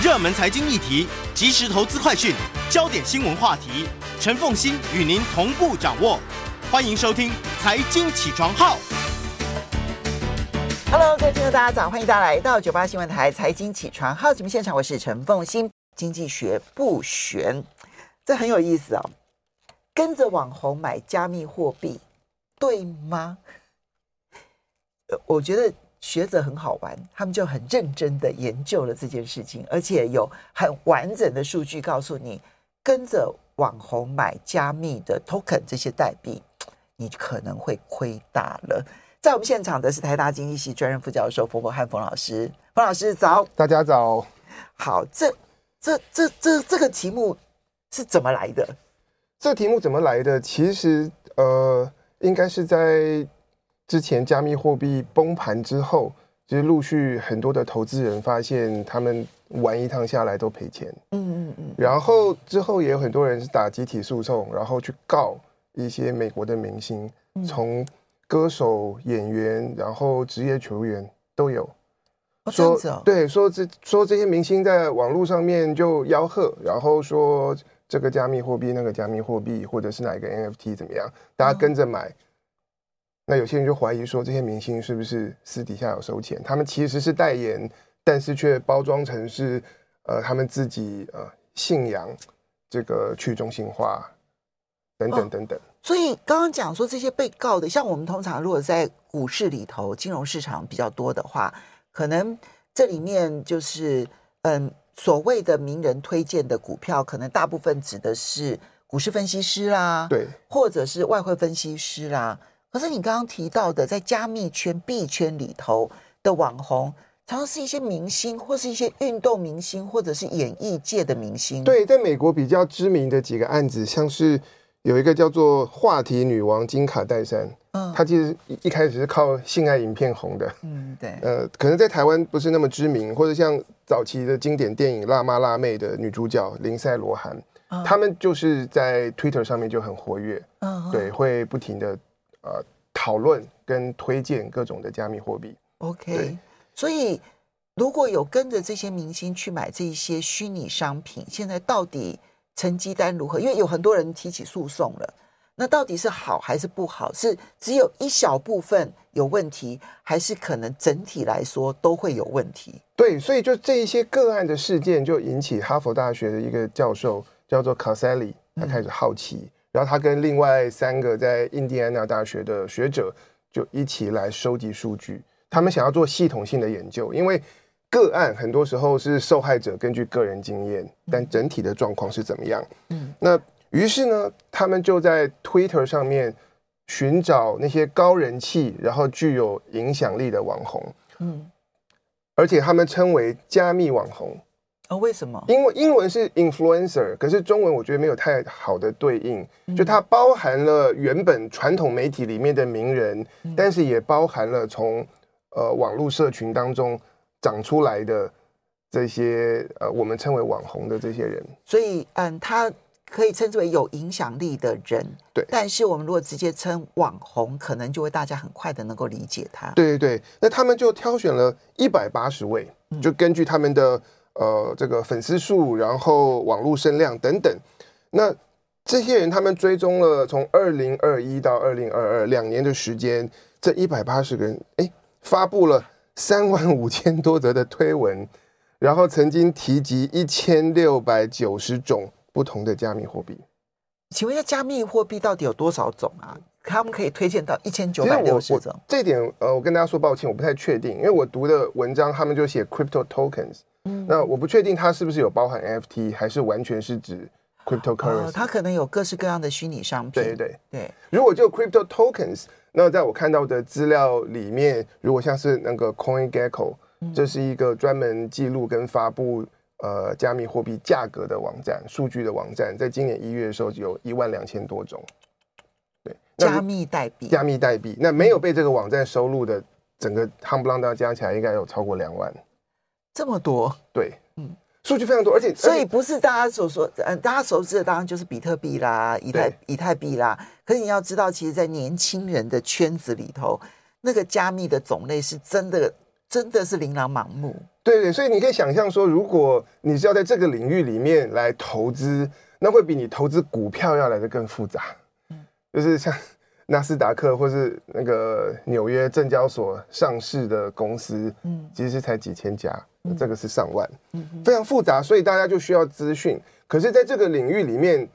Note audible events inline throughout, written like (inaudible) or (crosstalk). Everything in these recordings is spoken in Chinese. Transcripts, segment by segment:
热门财经议题、即时投资快讯、焦点新闻话题，陈凤馨与您同步掌握。欢迎收听《财经起床号》。Hello，各位听众大家早，欢迎大家来到九八新闻台《财经起床号》节目现场，我是陈凤馨。经济学不玄，这很有意思哦。跟着网红买加密货币，对吗？我觉得学者很好玩，他们就很认真的研究了这件事情，而且有很完整的数据告诉你，跟着网红买加密的 token 这些代币，你可能会亏大了。在我们现场的是台大经济系专任副教授冯博翰冯老师，冯老师早，大家早。好，这这这这这个题目是怎么来的？这个题目怎么来的？其实呃，应该是在。之前加密货币崩盘之后，其实陆续很多的投资人发现，他们玩一趟下来都赔钱。嗯嗯嗯。然后之后也有很多人是打集体诉讼，然后去告一些美国的明星，从歌手、演员，然后职业球员都有。说对，说这说这些明星在网络上面就吆喝，然后说这个加密货币、那个加密货币，或者是哪一个 NFT 怎么样，大家跟着买。那有些人就怀疑说，这些明星是不是私底下有收钱？他们其实是代言，但是却包装成是呃他们自己呃信仰这个去中心化等等等等。哦，所以刚刚讲说这些被告的，像我们通常如果在股市里头，金融市场比较多的话，可能这里面就是嗯所谓的名人推荐的股票，可能大部分指的是股市分析师啦，对，或者是外汇分析师啦。可是你刚刚提到的，在加密圈币圈里头的网红，常常是一些明星，或是一些运动明星，或者是演艺界的明星。对，在美国比较知名的几个案子，像是有一个叫做“话题女王”金卡戴珊，嗯，她其实一开始是靠性爱影片红的，嗯，对，呃，可能在台湾不是那么知名，或者像早期的经典电影《辣妈辣妹》的女主角林赛·罗韩，他们就是在 Twitter 上面就很活跃，嗯，对，会不停的。呃，讨论跟推荐各种的加密货币。OK，所以如果有跟着这些明星去买这些虚拟商品，现在到底成绩单如何？因为有很多人提起诉讼了，那到底是好还是不好？是只有一小部分有问题，还是可能整体来说都会有问题？对，所以就这一些个案的事件，就引起哈佛大学的一个教授叫做卡塞里，他开始好奇。嗯然后他跟另外三个在印第安纳大学的学者就一起来收集数据，他们想要做系统性的研究，因为个案很多时候是受害者根据个人经验，但整体的状况是怎么样？嗯，那于是呢，他们就在 Twitter 上面寻找那些高人气，然后具有影响力的网红，嗯，而且他们称为加密网红。啊、哦，为什么？因为英文是 influencer，可是中文我觉得没有太好的对应，就它包含了原本传统媒体里面的名人，嗯、但是也包含了从呃网络社群当中长出来的这些呃我们称为网红的这些人。所以，嗯，他可以称之为有影响力的人。对。但是我们如果直接称网红，可能就会大家很快的能够理解他。对对对。那他们就挑选了一百八十位，就根据他们的。呃，这个粉丝数，然后网络声量等等，那这些人他们追踪了从二零二一到二零二二两年的时间，这一百八十个人，哎，发布了三万五千多则的推文，然后曾经提及一千六百九十种不同的加密货币。请问一下，加密货币到底有多少种啊？他们可以推荐到一千九百六十种。这点呃，我跟大家说抱歉，我不太确定，因为我读的文章他们就写 crypto tokens。那我不确定它是不是有包含 NFT，还是完全是指 cryptocurrency。哦，它可能有各式各样的虚拟商品。对对对。如果就 crypto tokens，那在我看到的资料里面，如果像是那个 CoinGecko，这是一个专门记录跟发布呃加密货币价格的网站、数据的网站，在今年一月的时候有一万两千多种。对，加密代币。加密代币，那没有被这个网站收录的，整个夯不啷当加起来应该有超过两万。这么多，对，嗯，数据非常多，而且所以不是大家所说，嗯，大家熟知的当然就是比特币啦、以太以太币啦。可是你要知道，其实，在年轻人的圈子里头，那个加密的种类是真的真的是琳琅满目。对对，所以你可以想象说，如果你是要在这个领域里面来投资，那会比你投资股票要来的更复杂。嗯，就是像纳斯达克或是那个纽约证交所上市的公司，嗯，其实才几千家，这个是上万，嗯，非常复杂，所以大家就需要资讯。可是，在这个领域里面，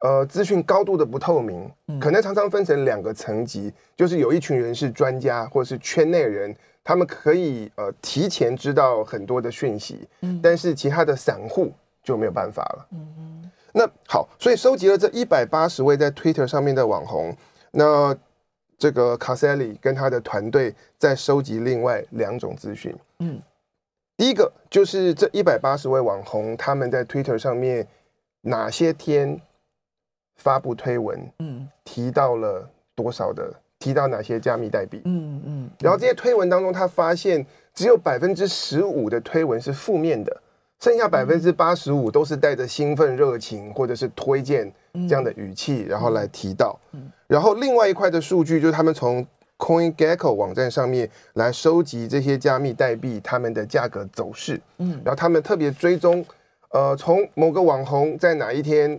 呃，资讯高度的不透明，可能常常分成两个层级，就是有一群人是专家或者是圈内人。他们可以呃提前知道很多的讯息，嗯，但是其他的散户就没有办法了。那好，所以收集了这一百八十位在 Twitter 上面的网红，那这个 Caselli 跟他的团队在收集另外两种资讯，嗯，第一个就是这一百八十位网红他们在 Twitter 上面哪些天发布推文，嗯，提到了多少的。提到哪些加密代币？嗯嗯，然后这些推文当中，他发现只有百分之十五的推文是负面的，剩下百分之八十五都是带着兴奋、热情或者是推荐这样的语气，然后来提到。然后另外一块的数据就是他们从 CoinGecko 网站上面来收集这些加密代币它们的价格走势。嗯，然后他们特别追踪，呃，从某个网红在哪一天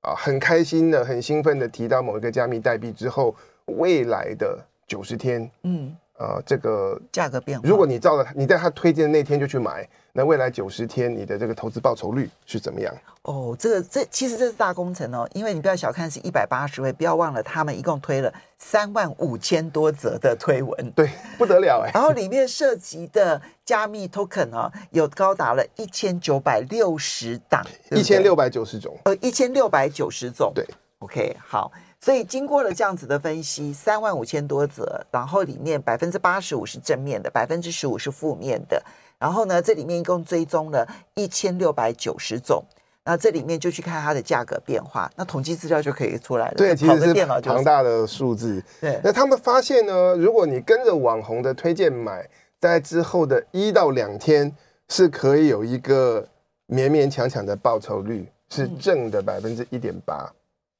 啊很开心的、很兴奋的提到某一个加密代币之后。未来的九十天，嗯，呃，这个价格变化，如果你照了你在他推荐的那天就去买，那未来九十天你的这个投资报酬率是怎么样？哦，这个这其实这是大工程哦，因为你不要小看是一百八十位，不要忘了他们一共推了三万五千多则的推文，对，不得了哎。(laughs) 然后里面涉及的加密 token 哦，有高达了一千九百六十档，一千六百九十种，呃，一千六百九十种，对，OK，好。所以经过了这样子的分析，三万五千多则，然后里面百分之八十五是正面的，百分之十五是负面的。然后呢，这里面一共追踪了一千六百九十种，那这里面就去看它的价格变化，那统计资料就可以出来了。对，其实是庞大的数字。对，那他们发现呢，如果你跟着网红的推荐买，在之后的一到两天是可以有一个勉勉强强的报酬率，是正的百分之一点八。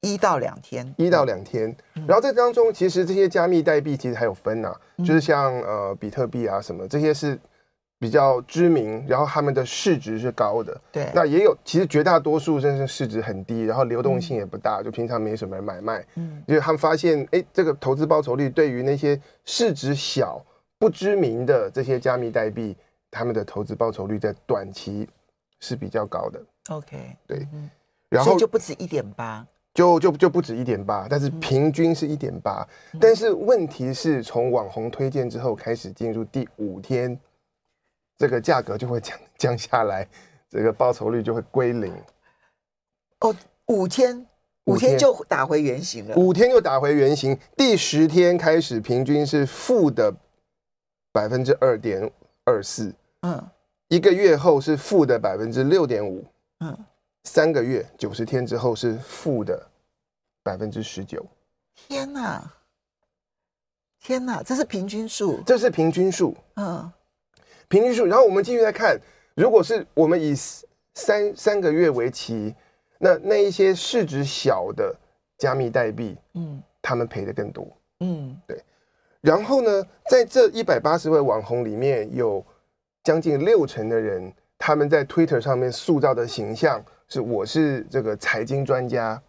一到两天，一到两天，然后这当中其实这些加密代币其实还有分呐、啊，就是像呃比特币啊什么这些是比较知名，然后他们的市值是高的，对，那也有其实绝大多数甚至市值很低，然后流动性也不大，就平常没什么人买卖，嗯，因为他们发现哎这个投资报酬率对于那些市值小不知名的这些加密代币，他们的投资报酬率在短期是比较高的，OK，对，然后就不止一点八。就就就不止一点八，但是平均是一点八。但是问题是从网红推荐之后开始进入第五天，这个价格就会降降下来，这个报酬率就会归零。哦，五天，五天就打回原形了。五天就打回原形，第十天开始平均是负的百分之二点二四。嗯，一个月后是负的百分之六点五。嗯。三个月九十天之后是负的百分之十九，天哪！天哪！这是平均数，这是平均数，嗯，平均数。然后我们继续来看，如果是我们以三三个月为期，那那一些市值小的加密代币，嗯，他们赔的更多，嗯，对。然后呢，在这一百八十位网红里面有将近六成的人，他们在 Twitter 上面塑造的形象。是，我是这个财经专家，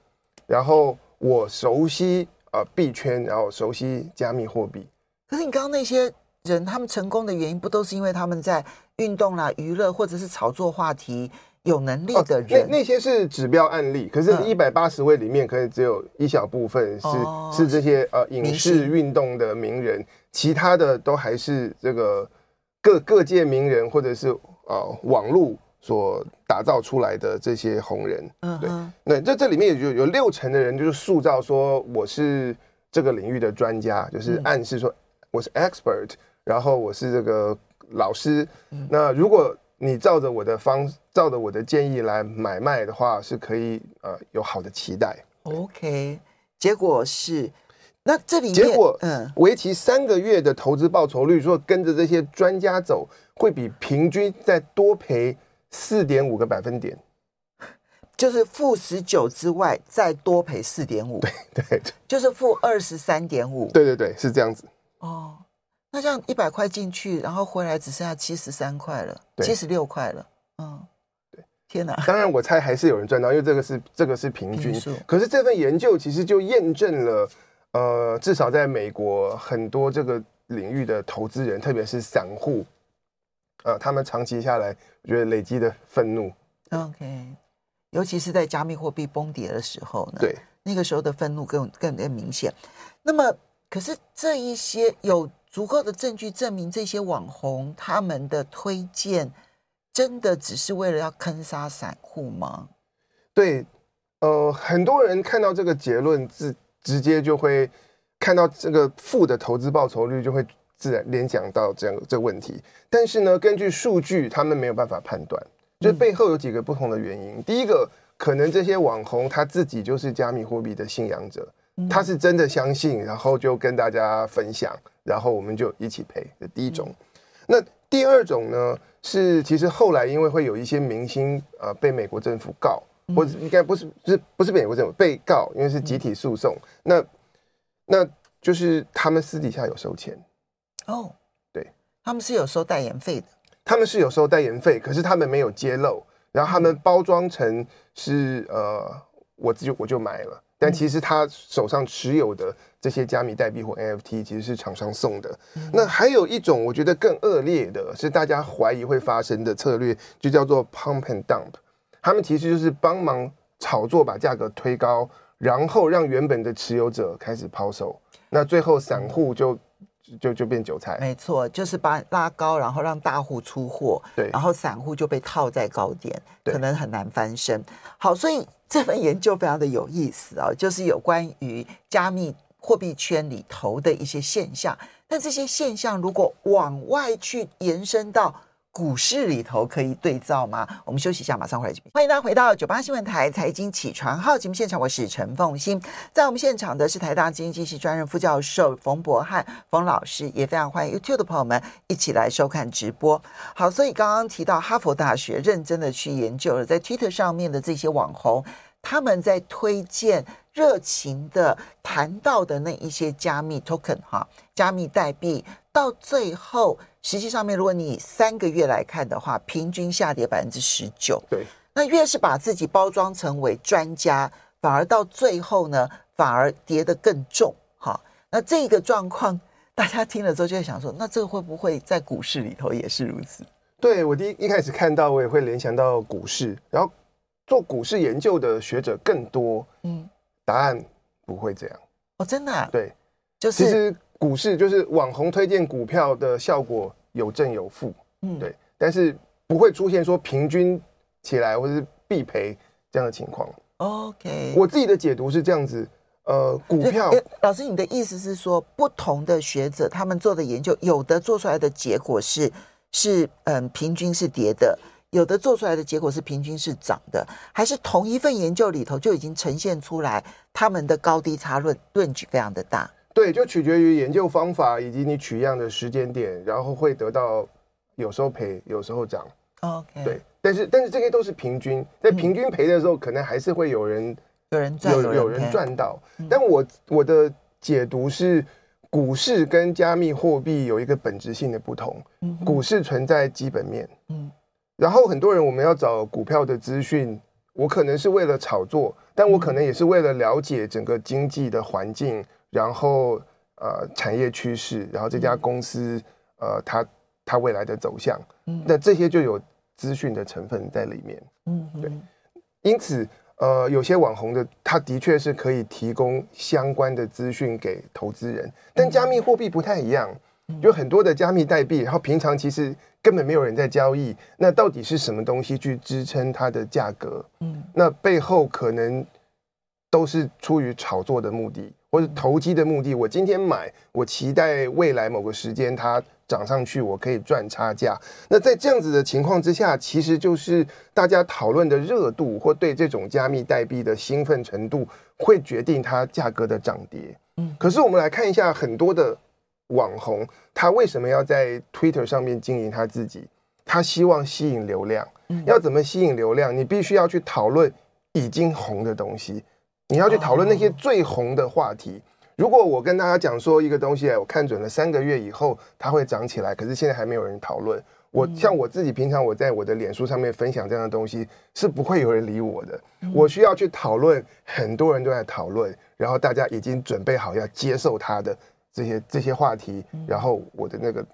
然后我熟悉呃币圈，然后熟悉加密货币。可是你刚刚那些人，他们成功的原因不都是因为他们在运动啦、娱乐或者是炒作话题有能力的人？哦、那那些是指标案例，可是，一百八十位里面可能只有一小部分是、嗯、是这些呃影视运动的名人，其他的都还是这个各各界名人或者是呃网络。所打造出来的这些红人，嗯，对，那这这里面有有六成的人就是塑造说我是这个领域的专家，就是暗示说我是 expert，然后我是这个老师。那如果你照着我的方，照着我的建议来买卖的话，是可以呃有好的期待。OK，结果是那这里面结果嗯，为期三个月的投资报酬率，如果跟着这些专家走，会比平均再多赔。四点五个百分点，就是负十九之外再多赔四点五，对对，就是负二十三点五，对对对，是这样子。哦，那这样一百块进去，然后回来只剩下七十三块了，七十六块了。嗯，对，(laughs) 天哪！当然，我猜还是有人赚到，因为这个是这个是平均。可是这份研究其实就验证了，呃，至少在美国很多这个领域的投资人，特别是散户，呃，他们长期下来，我觉得累积的愤怒。OK，尤其是在加密货币崩跌的时候呢，对，那个时候的愤怒更更更明显。那么，可是这一些有。足够的证据证明这些网红他们的推荐真的只是为了要坑杀散户吗？对，呃，很多人看到这个结论，直直接就会看到这个负的投资报酬率，就会自然联想到这样这个问题。但是呢，根据数据，他们没有办法判断，就背后有几个不同的原因。嗯、第一个，可能这些网红他自己就是加密货币的信仰者。他是真的相信，然后就跟大家分享，然后我们就一起赔。这第一种。那第二种呢？是其实后来因为会有一些明星呃被美国政府告，或者应该不是不是不是美国政府被告，因为是集体诉讼。那那就是他们私底下有收钱哦，对，他们是有收代言费的，他们是有收代言费，可是他们没有揭露，然后他们包装成是呃，我自己我就买了。但其实他手上持有的这些加密代币或 NFT 其实是厂商送的。那还有一种我觉得更恶劣的是大家怀疑会发生的策略，就叫做 pump and dump。他们其实就是帮忙炒作，把价格推高，然后让原本的持有者开始抛售。那最后散户就就就变韭菜。没错，就是把拉高，然后让大户出货，对，然后散户就被套在高点，可能很难翻身。好，所以。(laughs) 这份研究非常的有意思啊，就是有关于加密货币圈里头的一些现象。但这些现象如果往外去延伸到股市里头，可以对照吗？我们休息一下，马上回来。欢迎大家回到九八新闻台财经起床号节目现场，我是陈凤欣。在我们现场的是台大经济系专任副教授冯博翰冯老师，也非常欢迎 YouTube 的朋友们一起来收看直播。好，所以刚刚提到哈佛大学认真的去研究了在 Twitter 上面的这些网红。他们在推荐热情的谈到的那一些加密 token 哈，加密代币，到最后实际上面，如果你以三个月来看的话，平均下跌百分之十九。对，那越是把自己包装成为专家，反而到最后呢，反而跌得更重。哈，那这个状况，大家听了之后就会想说，那这个会不会在股市里头也是如此？对，我第一一开始看到，我也会联想到股市，然后。做股市研究的学者更多，嗯，答案不会这样哦，真的啊？对，就是其实股市就是网红推荐股票的效果有正有负，嗯，对，但是不会出现说平均起来或是必赔这样的情况。OK，我自己的解读是这样子，呃，股票老师，你的意思是说，不同的学者他们做的研究，有的做出来的结果是是嗯，平均是跌的。有的做出来的结果是平均是涨的，还是同一份研究里头就已经呈现出来，他们的高低差论论据非常的大。对，就取决于研究方法以及你取样的时间点，然后会得到有时候赔，有时候涨。OK，对，但是但是这些都是平均，在平均赔的时候，可能还是会有人有人赚，有有人赚到。但我我的解读是，股市跟加密货币有一个本质性的不同。股市存在基本面。嗯。然后很多人，我们要找股票的资讯，我可能是为了炒作，但我可能也是为了了解整个经济的环境，然后呃产业趋势，然后这家公司呃它它未来的走向，那这些就有资讯的成分在里面。嗯，对。因此，呃，有些网红的，他的确是可以提供相关的资讯给投资人，但加密货币不太一样。有很多的加密代币，然后平常其实根本没有人在交易。那到底是什么东西去支撑它的价格？嗯，那背后可能都是出于炒作的目的，或者投机的目的。我今天买，我期待未来某个时间它涨上去，我可以赚差价。那在这样子的情况之下，其实就是大家讨论的热度或对这种加密代币的兴奋程度，会决定它价格的涨跌。嗯，可是我们来看一下很多的。网红他为什么要在 Twitter 上面经营他自己？他希望吸引流量。要怎么吸引流量？你必须要去讨论已经红的东西，你要去讨论那些最红的话题，如果我跟大家讲说一个东西，我看准了三个月以后它会涨起来，可是现在还没有人讨论。我像我自己平常我在我的脸书上面分享这样的东西，是不会有人理我的。我需要去讨论，很多人都在讨论，然后大家已经准备好要接受它的这些这些话题，然后我的那个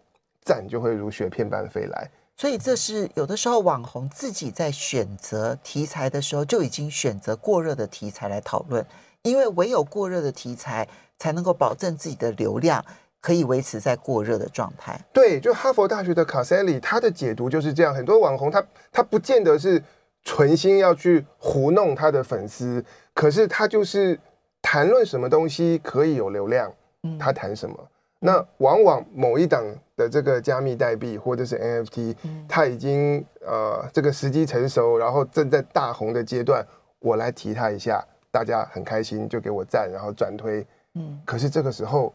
赞就会如雪片般飞来。所以这是有的时候网红自己在选择题材的时候就已经选择过热的题材来讨论，因为唯有过热的题材才能够保证自己的流量可以维持在过热的状态。对，就哈佛大学的卡塞里，他的解读就是这样。很多网红他他不见得是存心要去糊弄他的粉丝，可是他就是谈论什么东西可以有流量，他谈什么。那往往某一档的这个加密代币或者是 NFT，它已经呃这个时机成熟，然后正在大红的阶段，我来提它一下，大家很开心就给我赞，然后转推。嗯，可是这个时候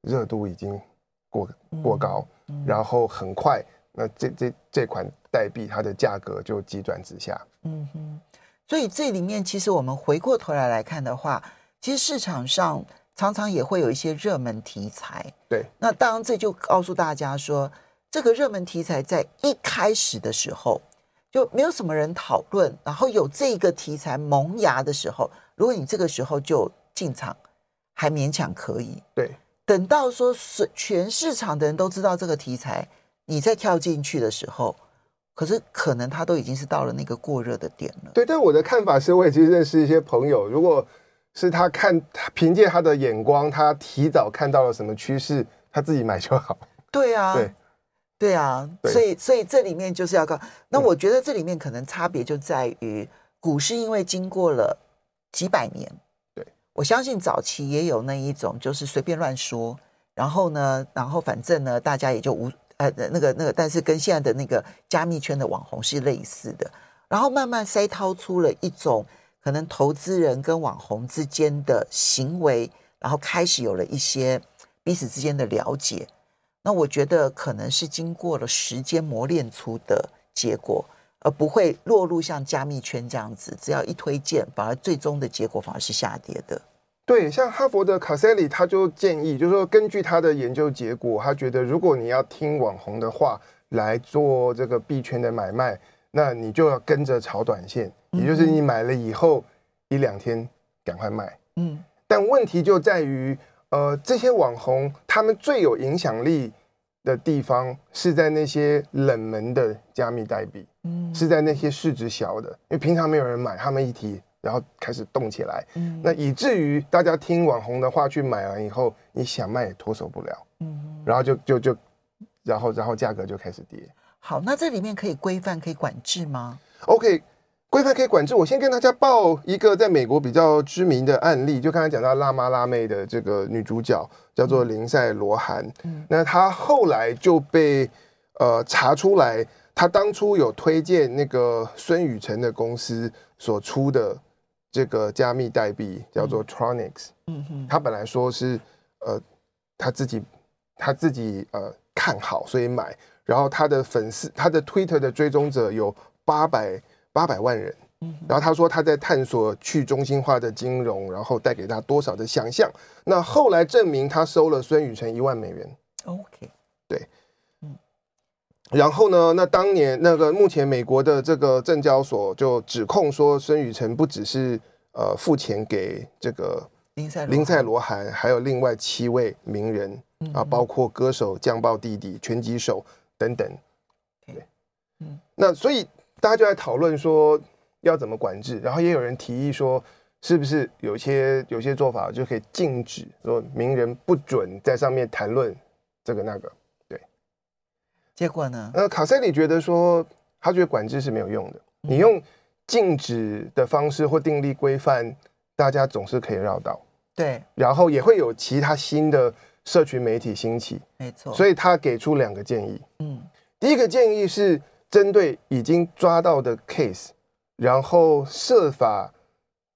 热度已经过过高，然后很快，那这这这款代币它的价格就急转直下。嗯哼，所以这里面其实我们回过头来来看的话，其实市场上。常常也会有一些热门题材，对。那当然，这就告诉大家说，这个热门题材在一开始的时候就没有什么人讨论，然后有这个题材萌芽的时候，如果你这个时候就进场，还勉强可以。对。等到说是全市场的人都知道这个题材，你再跳进去的时候，可是可能它都已经是到了那个过热的点了。对，但我的看法是，我也其实认识一些朋友，如果。是他看，凭借他的眼光，他提早看到了什么趋势，他自己买就好。(laughs) 对啊，对，对啊，对所以所以这里面就是要告。那我觉得这里面可能差别就在于，股市因为经过了几百年，对，我相信早期也有那一种就是随便乱说，然后呢，然后反正呢，大家也就无呃那个那个，但是跟现在的那个加密圈的网红是类似的，然后慢慢筛掏出了一种。可能投资人跟网红之间的行为，然后开始有了一些彼此之间的了解。那我觉得可能是经过了时间磨练出的结果，而不会落入像加密圈这样子，只要一推荐，反而最终的结果反而是下跌的。对，像哈佛的卡塞里他就建议，就是说根据他的研究结果，他觉得如果你要听网红的话来做这个币圈的买卖，那你就要跟着炒短线。也就是你买了以后一两天赶快卖，嗯，但问题就在于，呃，这些网红他们最有影响力的地方是在那些冷门的加密代币，嗯，是在那些市值小的，因为平常没有人买，他们一提，然后开始动起来，嗯，那以至于大家听网红的话去买完以后，你想卖也脱手不了，嗯，然后就就就，然后然后价格就开始跌。好，那这里面可以规范可以管制吗？OK。规范可以管制。我先跟大家报一个在美国比较知名的案例，就刚才讲到辣妈辣妹的这个女主角叫做林赛罗韩。嗯，那她后来就被呃查出来，她当初有推荐那个孙宇晨的公司所出的这个加密代币叫做 Tronix。嗯哼，她本来说是呃她自己她自己呃看好所以买，然后他的粉丝他的 Twitter 的追踪者有八百。八百万人，然后他说他在探索去中心化的金融，然后带给他多少的想象。那后来证明他收了孙宇晨一万美元。OK，对，嗯，然后呢，那当年那个目前美国的这个证交所就指控说孙宇晨不只是呃付钱给这个林赛林赛罗韩，还有另外七位名人啊，包括歌手酱爆弟弟、拳击手等等。对，嗯，那所以。大家就在讨论说要怎么管制，然后也有人提议说，是不是有些有些做法就可以禁止说名人不准在上面谈论这个那个，对。结果呢？呃，卡塞里觉得说，他觉得管制是没有用的，你用禁止的方式或订立规范，大家总是可以绕道。对，然后也会有其他新的社群媒体兴起，没错。所以他给出两个建议，嗯，第一个建议是。针对已经抓到的 case，然后设法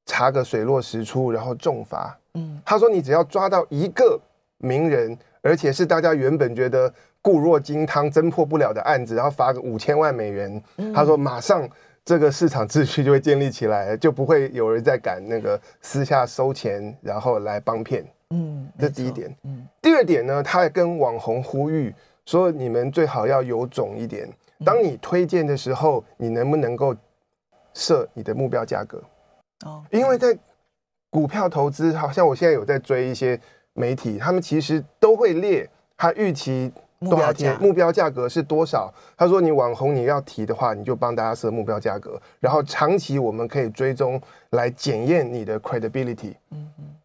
查个水落石出，然后重罚。嗯，他说你只要抓到一个名人，而且是大家原本觉得固若金汤、侦破不了的案子，然后罚个五千万美元。他说马上这个市场秩序就会建立起来，就不会有人再敢那个私下收钱，然后来帮骗。嗯，这第一点。嗯，第二点呢，他也跟网红呼吁说，你们最好要有种一点。当你推荐的时候，你能不能够设你的目标价格？哦，因为在股票投资，好像我现在有在追一些媒体，他们其实都会列他预期多少天，目标价格是多少。他说你网红你要提的话，你就帮大家设目标价格，然后长期我们可以追踪来检验你的 credibility。嗯嗯，对，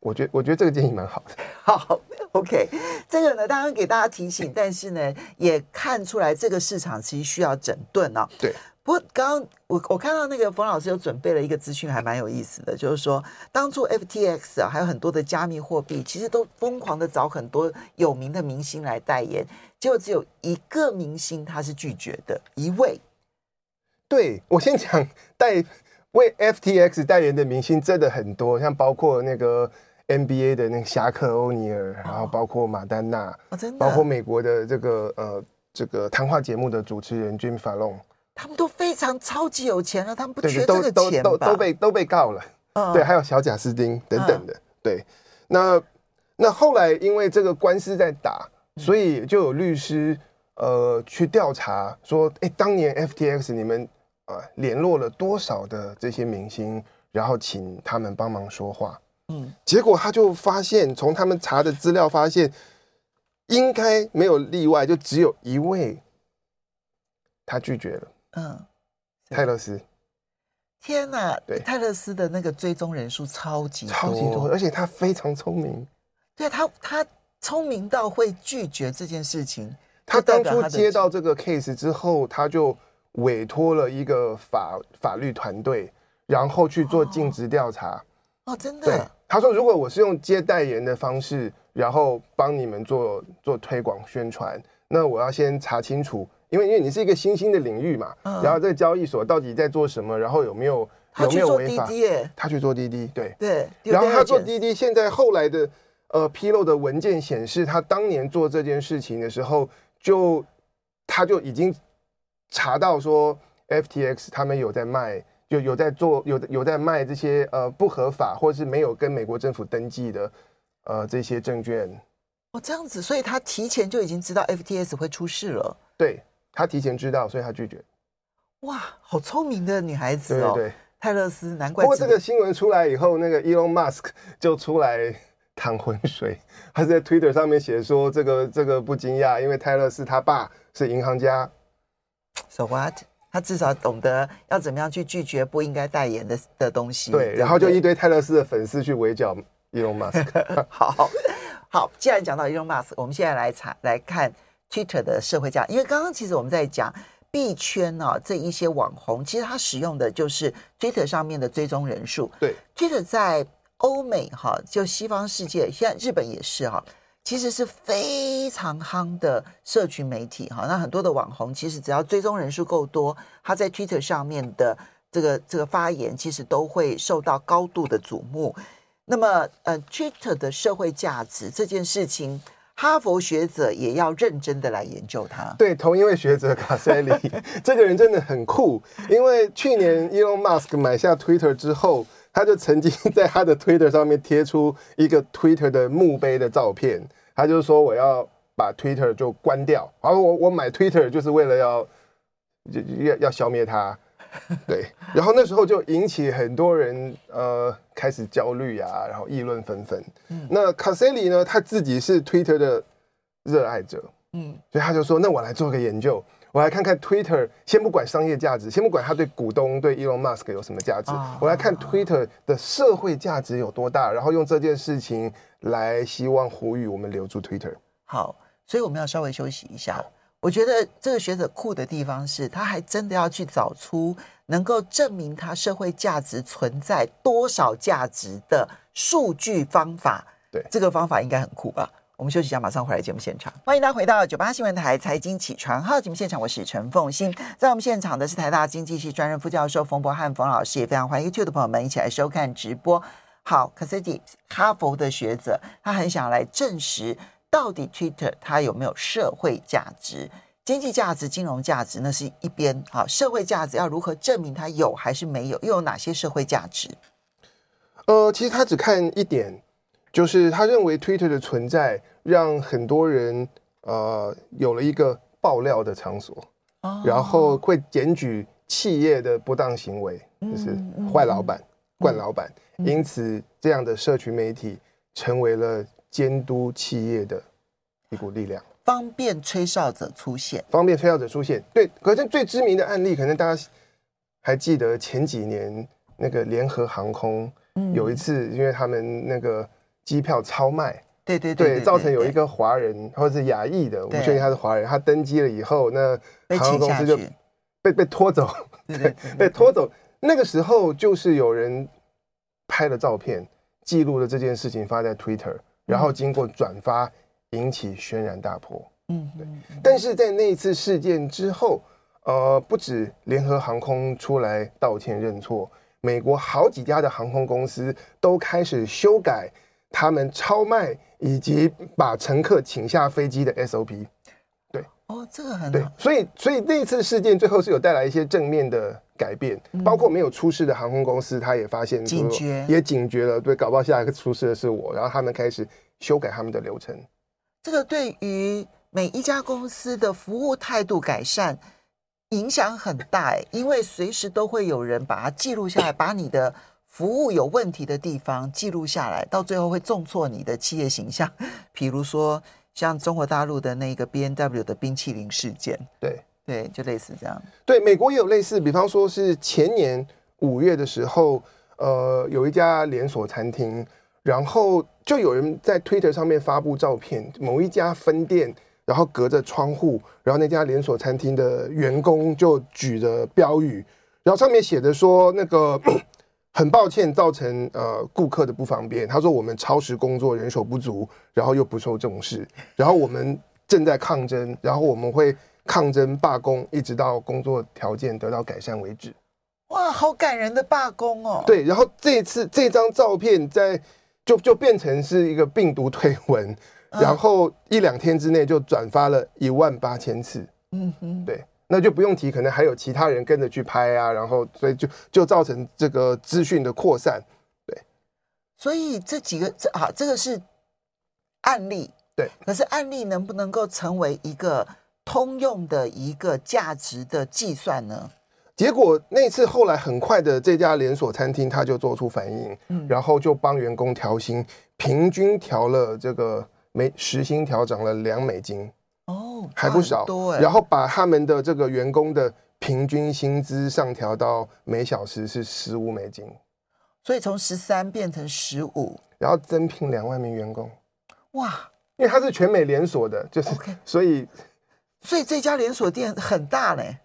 我觉得我觉得这个建议蛮好的。(laughs) 好，OK，这个呢，当然给大家提醒，但是呢，也看出来这个市场其实需要整顿啊。对。不过，刚刚我我看到那个冯老师有准备了一个资讯，还蛮有意思的，就是说，当初 FTX 啊，还有很多的加密货币，其实都疯狂的找很多有名的明星来代言，结果只有一个明星他是拒绝的，一位。对，我先讲代为 FTX 代言的明星真的很多，像包括那个 NBA 的那个侠客欧尼尔，然后包括马丹娜，哦，包括美国的这个呃这个谈话节目的主持人 Jimmy Fallon。他们都非常超级有钱了，他们不缺这个钱吧？都都被都被告了，嗯、对，还有小贾斯汀等等的，嗯、对。那那后来因为这个官司在打，所以就有律师呃去调查说，哎，当年 FTX 你们啊、呃、联络了多少的这些明星，然后请他们帮忙说话。嗯，结果他就发现，从他们查的资料发现，应该没有例外，就只有一位他拒绝了。嗯，泰勒斯，天哪！对，泰勒斯的那个追踪人数超级多超级多，而且他非常聪明。对他，他聪明到会拒绝这件事情。他当初接到这个 case 之后，他就委托了一个法法律团队，然后去做尽职调查。哦，真的？对，他说，如果我是用接代言的方式，然后帮你们做做推广宣传，那我要先查清楚。因为因为你是一个新兴的领域嘛，嗯、然后这个交易所到底在做什么，然后有没有有没有违法？他去做滴滴，对对。然后他做滴滴，现在后来的呃披露的文件显示，他当年做这件事情的时候，就他就已经查到说，FTX 他们有在卖，就有在做，有有在卖这些呃不合法或者是没有跟美国政府登记的呃这些证券。哦，这样子，所以他提前就已经知道 FTS 会出事了。对。他提前知道，所以他拒绝。哇，好聪明的女孩子哦！对，对，对，泰勒斯，难怪。不过这个新闻出来以后，那个 Elon Musk 就出来淌浑水，(laughs) 他在 Twitter 上面写说：“这个这个不惊讶，因为泰勒斯他爸是银行家。” So what？他至少懂得要怎么样去拒绝不应该代言的的东西。对，然后就一堆泰勒斯的粉丝去围剿 Elon Musk。(laughs) 好好，既然讲到 Elon Musk，我们现在来查来看。Twitter 的社会价，因为刚刚其实我们在讲币圈啊，这一些网红，其实他使用的就是 Twitter 上面的追踪人数。对，Twitter 在欧美哈，就西方世界，现在日本也是哈，其实是非常夯的社群媒体哈。那很多的网红，其实只要追踪人数够多，他在 Twitter 上面的这个这个发言，其实都会受到高度的瞩目。那么，呃，Twitter 的社会价值这件事情。哈佛学者也要认真的来研究它。对，同一位学者卡塞里，(laughs) 这个人真的很酷。因为去年 Elon Musk 买下 Twitter 之后，他就曾经 (laughs) 在他的 Twitter 上面贴出一个 Twitter 的墓碑的照片。他就说：“我要把 Twitter 就关掉。”然后我我买 Twitter 就是为了要要要消灭它。对，然后那时候就引起很多人呃开始焦虑啊，然后议论纷纷。嗯，那卡塞里呢，他自己是 Twitter 的热爱者，嗯，所以他就说：“那我来做个研究，我来看看 Twitter，先不管商业价值，先不管它对股东对 Elon Musk 有什么价值，我来看 Twitter 的社会价值有多大，然后用这件事情来希望呼吁我们留住 Twitter。”好，所以我们要稍微休息一下。我觉得这个学者酷的地方是，他还真的要去找出能够证明他社会价值存在多少价值的数据方法。对，这个方法应该很酷吧？我们休息一下，马上回来节目现场。欢迎大家回到九八新闻台财经起床号节目现场，我是陈凤欣。在我们现场的是台大经济系专任副教授冯博汉冯老师，也非常欢迎 YouTube 的朋友们一起来收看直播。好，卡塞蒂哈佛的学者，他很想来证实。到底 Twitter 它有没有社会价值、经济价值、金融价值？那是一边。好，社会价值要如何证明它有还是没有？又有哪些社会价值？呃，其实他只看一点，就是他认为 Twitter 的存在让很多人呃有了一个爆料的场所，哦、然后会检举企业的不当行为，嗯、就是坏老板、惯、嗯、老板，嗯、因此这样的社群媒体成为了监督企业的一股力量。方便吹哨者出现，方便吹哨者出现。对，可是最知名的案例，可能大家还记得前几年那个联合航空，嗯、有一次因为他们那个机票超卖，对对对，对，造成有一个华人或者是亚裔的，我们确定他是华人，他登机了以后，那航空公司就被被拖走，对，被拖走。那个时候就是有人拍了照片，记录了这件事情，发在 Twitter，然后经过转发。引起轩然大波，嗯，对。但是在那一次事件之后，呃，不止联合航空出来道歉认错，美国好几家的航空公司都开始修改他们超卖以及把乘客请下飞机的 SOP。对，哦，这个很对。所以，所以那次事件最后是有带来一些正面的改变，包括没有出事的航空公司，他也发现警觉，也警觉了，对，搞不好下一个出事的是我，然后他们开始修改他们的流程。这个对于每一家公司的服务态度改善影响很大哎，因为随时都会有人把它记录下来，把你的服务有问题的地方记录下来，到最后会重挫你的企业形象。(laughs) 比如说像中国大陆的那个 B N W 的冰淇淋事件，对对，就类似这样。对，美国也有类似，比方说是前年五月的时候，呃，有一家连锁餐厅。然后就有人在 Twitter 上面发布照片，某一家分店，然后隔着窗户，然后那家连锁餐厅的员工就举着标语，然后上面写着说：“那个很抱歉造成呃顾客的不方便。”他说：“我们超时工作，人手不足，然后又不受重视，然后我们正在抗争，然后我们会抗争罢工，一直到工作条件得到改善为止。”哇，好感人的罢工哦！对，然后这次这张照片在。就就变成是一个病毒推文，然后一两天之内就转发了一万八千次。嗯哼，对，那就不用提，可能还有其他人跟着去拍啊，然后所以就就造成这个资讯的扩散。对，所以这几个这啊，这个是案例。对，可是案例能不能够成为一个通用的一个价值的计算呢？结果那次后来很快的这家连锁餐厅他就做出反应，嗯，然后就帮员工调薪，平均调了这个每时薪调涨了两美金，哦，还不少。然后把他们的这个员工的平均薪资上调到每小时是十五美金，所以从十三变成十五，然后增聘两万名员工，哇，因为它是全美连锁的，就是.所以，所以这家连锁店很大嘞。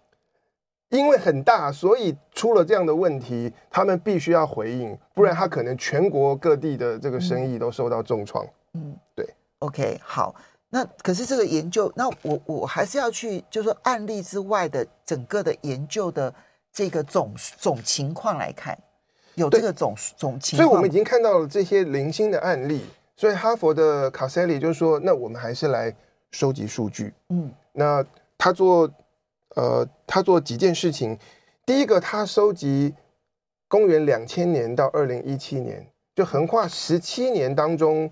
因为很大，所以出了这样的问题，他们必须要回应，不然他可能全国各地的这个生意都受到重创。嗯，对。OK，好，那可是这个研究，那我我还是要去，就是说案例之外的整个的研究的这个总总情况来看，有这个总对总情况。所以我们已经看到了这些零星的案例，所以哈佛的卡塞里就说，那我们还是来收集数据。嗯，那他做。呃，他做几件事情。第一个，他收集公元两千年到二零一七年，就横跨十七年当中，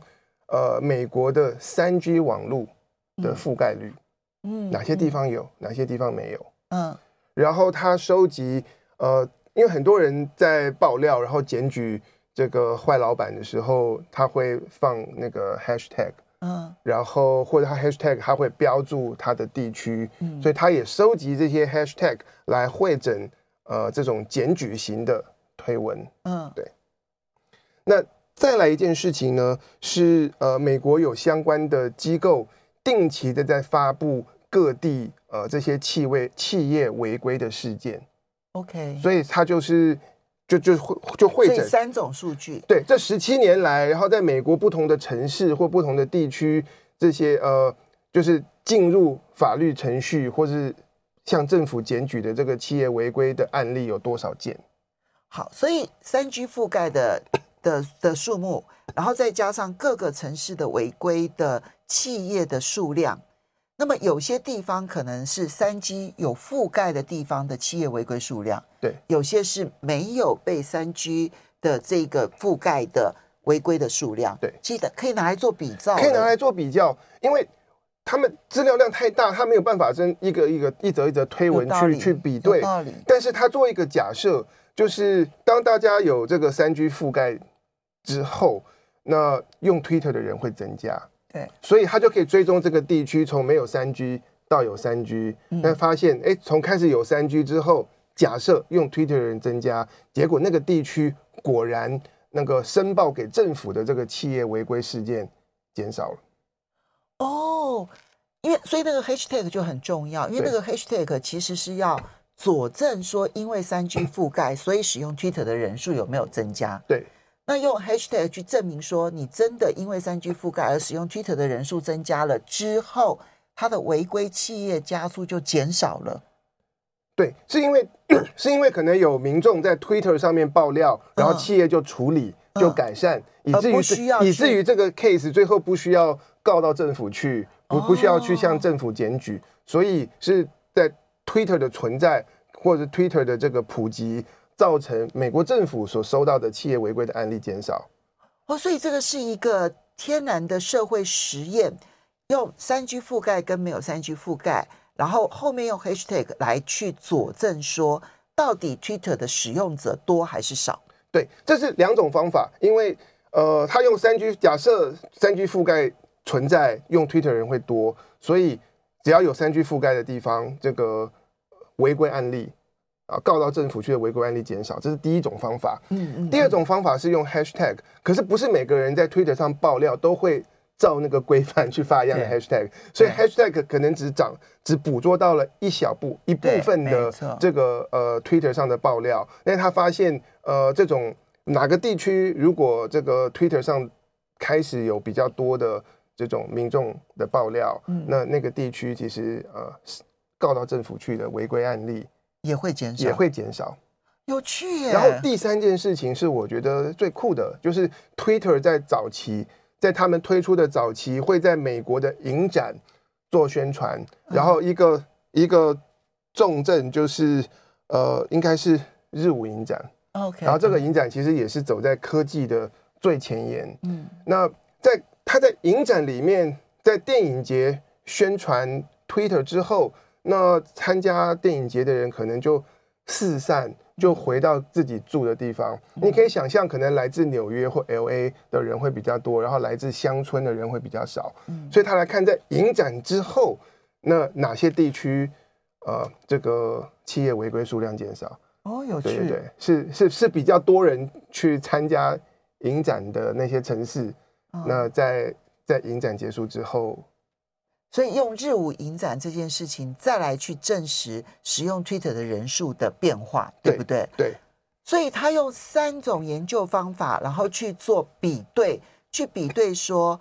呃，美国的三 G 网络的覆盖率，嗯，哪些地方有，哪些地方没有，嗯。然后他收集，呃，因为很多人在爆料，然后检举这个坏老板的时候，他会放那个 hashtag。嗯，然后或者他 hashtag 他会标注他的地区，嗯，所以他也收集这些 hashtag 来会诊呃这种检举型的推文，嗯，对。那再来一件事情呢，是呃美国有相关的机构定期的在发布各地呃这些气味企业违规的事件，OK，所以它就是。就就会就会整三种数据，对，这十七年来，然后在美国不同的城市或不同的地区，这些呃，就是进入法律程序或是向政府检举的这个企业违规的案例有多少件？好，所以三 G 覆盖的的的数目，然后再加上各个城市的违规的企业的数量。那么有些地方可能是三 G 有覆盖的地方的企业违规数量，对；有些是没有被三 G 的这个覆盖的违规的数量。对，记得可以拿来做比较，可以拿来做比较，因为他们资料量太大，他没有办法真一个一个一则一则推文去去比对。但是他做一个假设，就是当大家有这个三 G 覆盖之后，那用 Twitter 的人会增加。对，所以他就可以追踪这个地区从没有三 G 到有三 G，但发现哎，从开始有三 G 之后，假设用 Twitter 的人增加，结果那个地区果然那个申报给政府的这个企业违规事件减少了。哦，因为所以那个 Hashtag 就很重要，因为那个 Hashtag 其实是要佐证说，因为三 G 覆盖，所以使用 Twitter 的人数有没有增加？对。那用 hashtag 去证明说，你真的因为三 G 覆盖而使用 Twitter 的人数增加了之后，它的违规企业加速就减少了。对，是因为 (clears throat) 是因为可能有民众在 Twitter 上面爆料，然后企业就处理、嗯、就改善，以至于需要以至于这个 case 最后不需要告到政府去，不不需要去向政府检举，哦、所以是在 Twitter 的存在或者 Twitter 的这个普及。造成美国政府所收到的企业违规的案例减少，哦，所以这个是一个天然的社会实验，用三 G 覆盖跟没有三 G 覆盖，然后后面用 Hashtag 来去佐证说，到底 Twitter 的使用者多还是少？对，这是两种方法，因为呃，他用三 G 假设三 G 覆盖存在，用 Twitter 人会多，所以只要有三 G 覆盖的地方，这个违规案例。啊，告到政府去的违规案例减少，这是第一种方法。嗯嗯。第二种方法是用 hashtag，可是不是每个人在 Twitter 上爆料都会照那个规范去发一样的 hashtag，所以 hashtag 可能只涨只捕捉到了一小部一部分的这个呃 Twitter 上的爆料，但是他发现呃这种哪个地区如果这个 Twitter 上开始有比较多的这种民众的爆料，嗯，那那个地区其实呃告到政府去的违规案例。也会减少，也会减少，有趣耶。然后第三件事情是我觉得最酷的，就是 Twitter 在早期，在他们推出的早期，会在美国的影展做宣传，然后一个、嗯、一个重镇就是呃，应该是日舞影展。OK，然后这个影展其实也是走在科技的最前沿。嗯，那在他在影展里面，在电影节宣传 Twitter 之后。那参加电影节的人可能就四散，就回到自己住的地方。你可以想象，可能来自纽约或 LA 的人会比较多，然后来自乡村的人会比较少。嗯所以他来看，在影展之后，那哪些地区，呃，这个企业违规数量减少？哦，有趣，对对对，是是是比较多人去参加影展的那些城市。那在在影展结束之后。所以用日舞影展这件事情，再来去证实使用 Twitter 的人数的变化，对不对？对。所以他用三种研究方法，然后去做比对，去比对说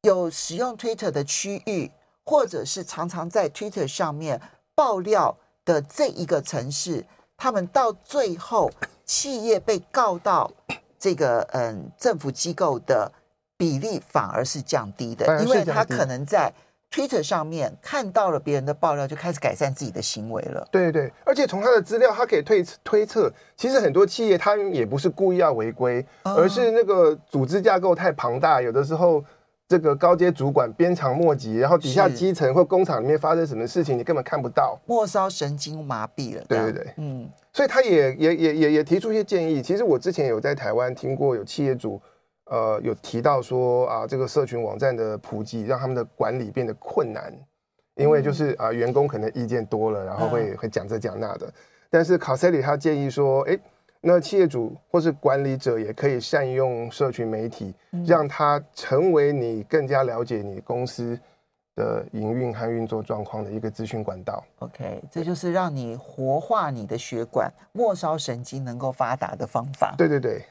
有使用 Twitter 的区域，或者是常常在 Twitter 上面爆料的这一个城市，他们到最后企业被告到这个嗯政府机构的比例反而是降低的，因为他可能在。Twitter 上面看到了别人的爆料，就开始改善自己的行为了。对对，而且从他的资料，他可以推推测，其实很多企业他也不是故意要违规，而是那个组织架构太庞大，有的时候这个高阶主管鞭长莫及，然后底下基层或工厂里面发生什么事情，你根本看不到，末梢神经麻痹了。对对对，嗯，所以他也也也也也提出一些建议。其实我之前有在台湾听过有企业主。呃，有提到说啊，这个社群网站的普及让他们的管理变得困难，因为就是啊，员工可能意见多了，然后会会讲这讲那的。但是卡塞里他建议说，哎，那企业主或是管理者也可以善用社群媒体，让它成为你更加了解你公司的营运和运作状况的一个资讯管道。OK，这就是让你活化你的血管，末梢神经能够发达的方法。对对对。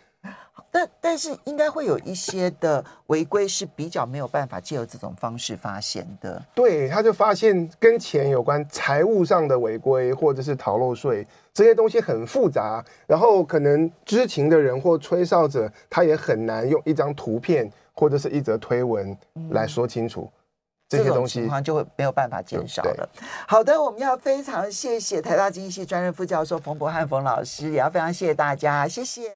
但但是应该会有一些的违规是比较没有办法借由这种方式发现的。对，他就发现跟钱有关、财务上的违规或者是逃漏税这些东西很复杂，然后可能知情的人或吹哨者他也很难用一张图片或者是一则推文来说清楚。嗯这些东西情况就会没有办法减少了。好的，我们要非常谢谢台大经济系专任副教授冯博翰冯老师，也要非常谢谢大家，谢谢。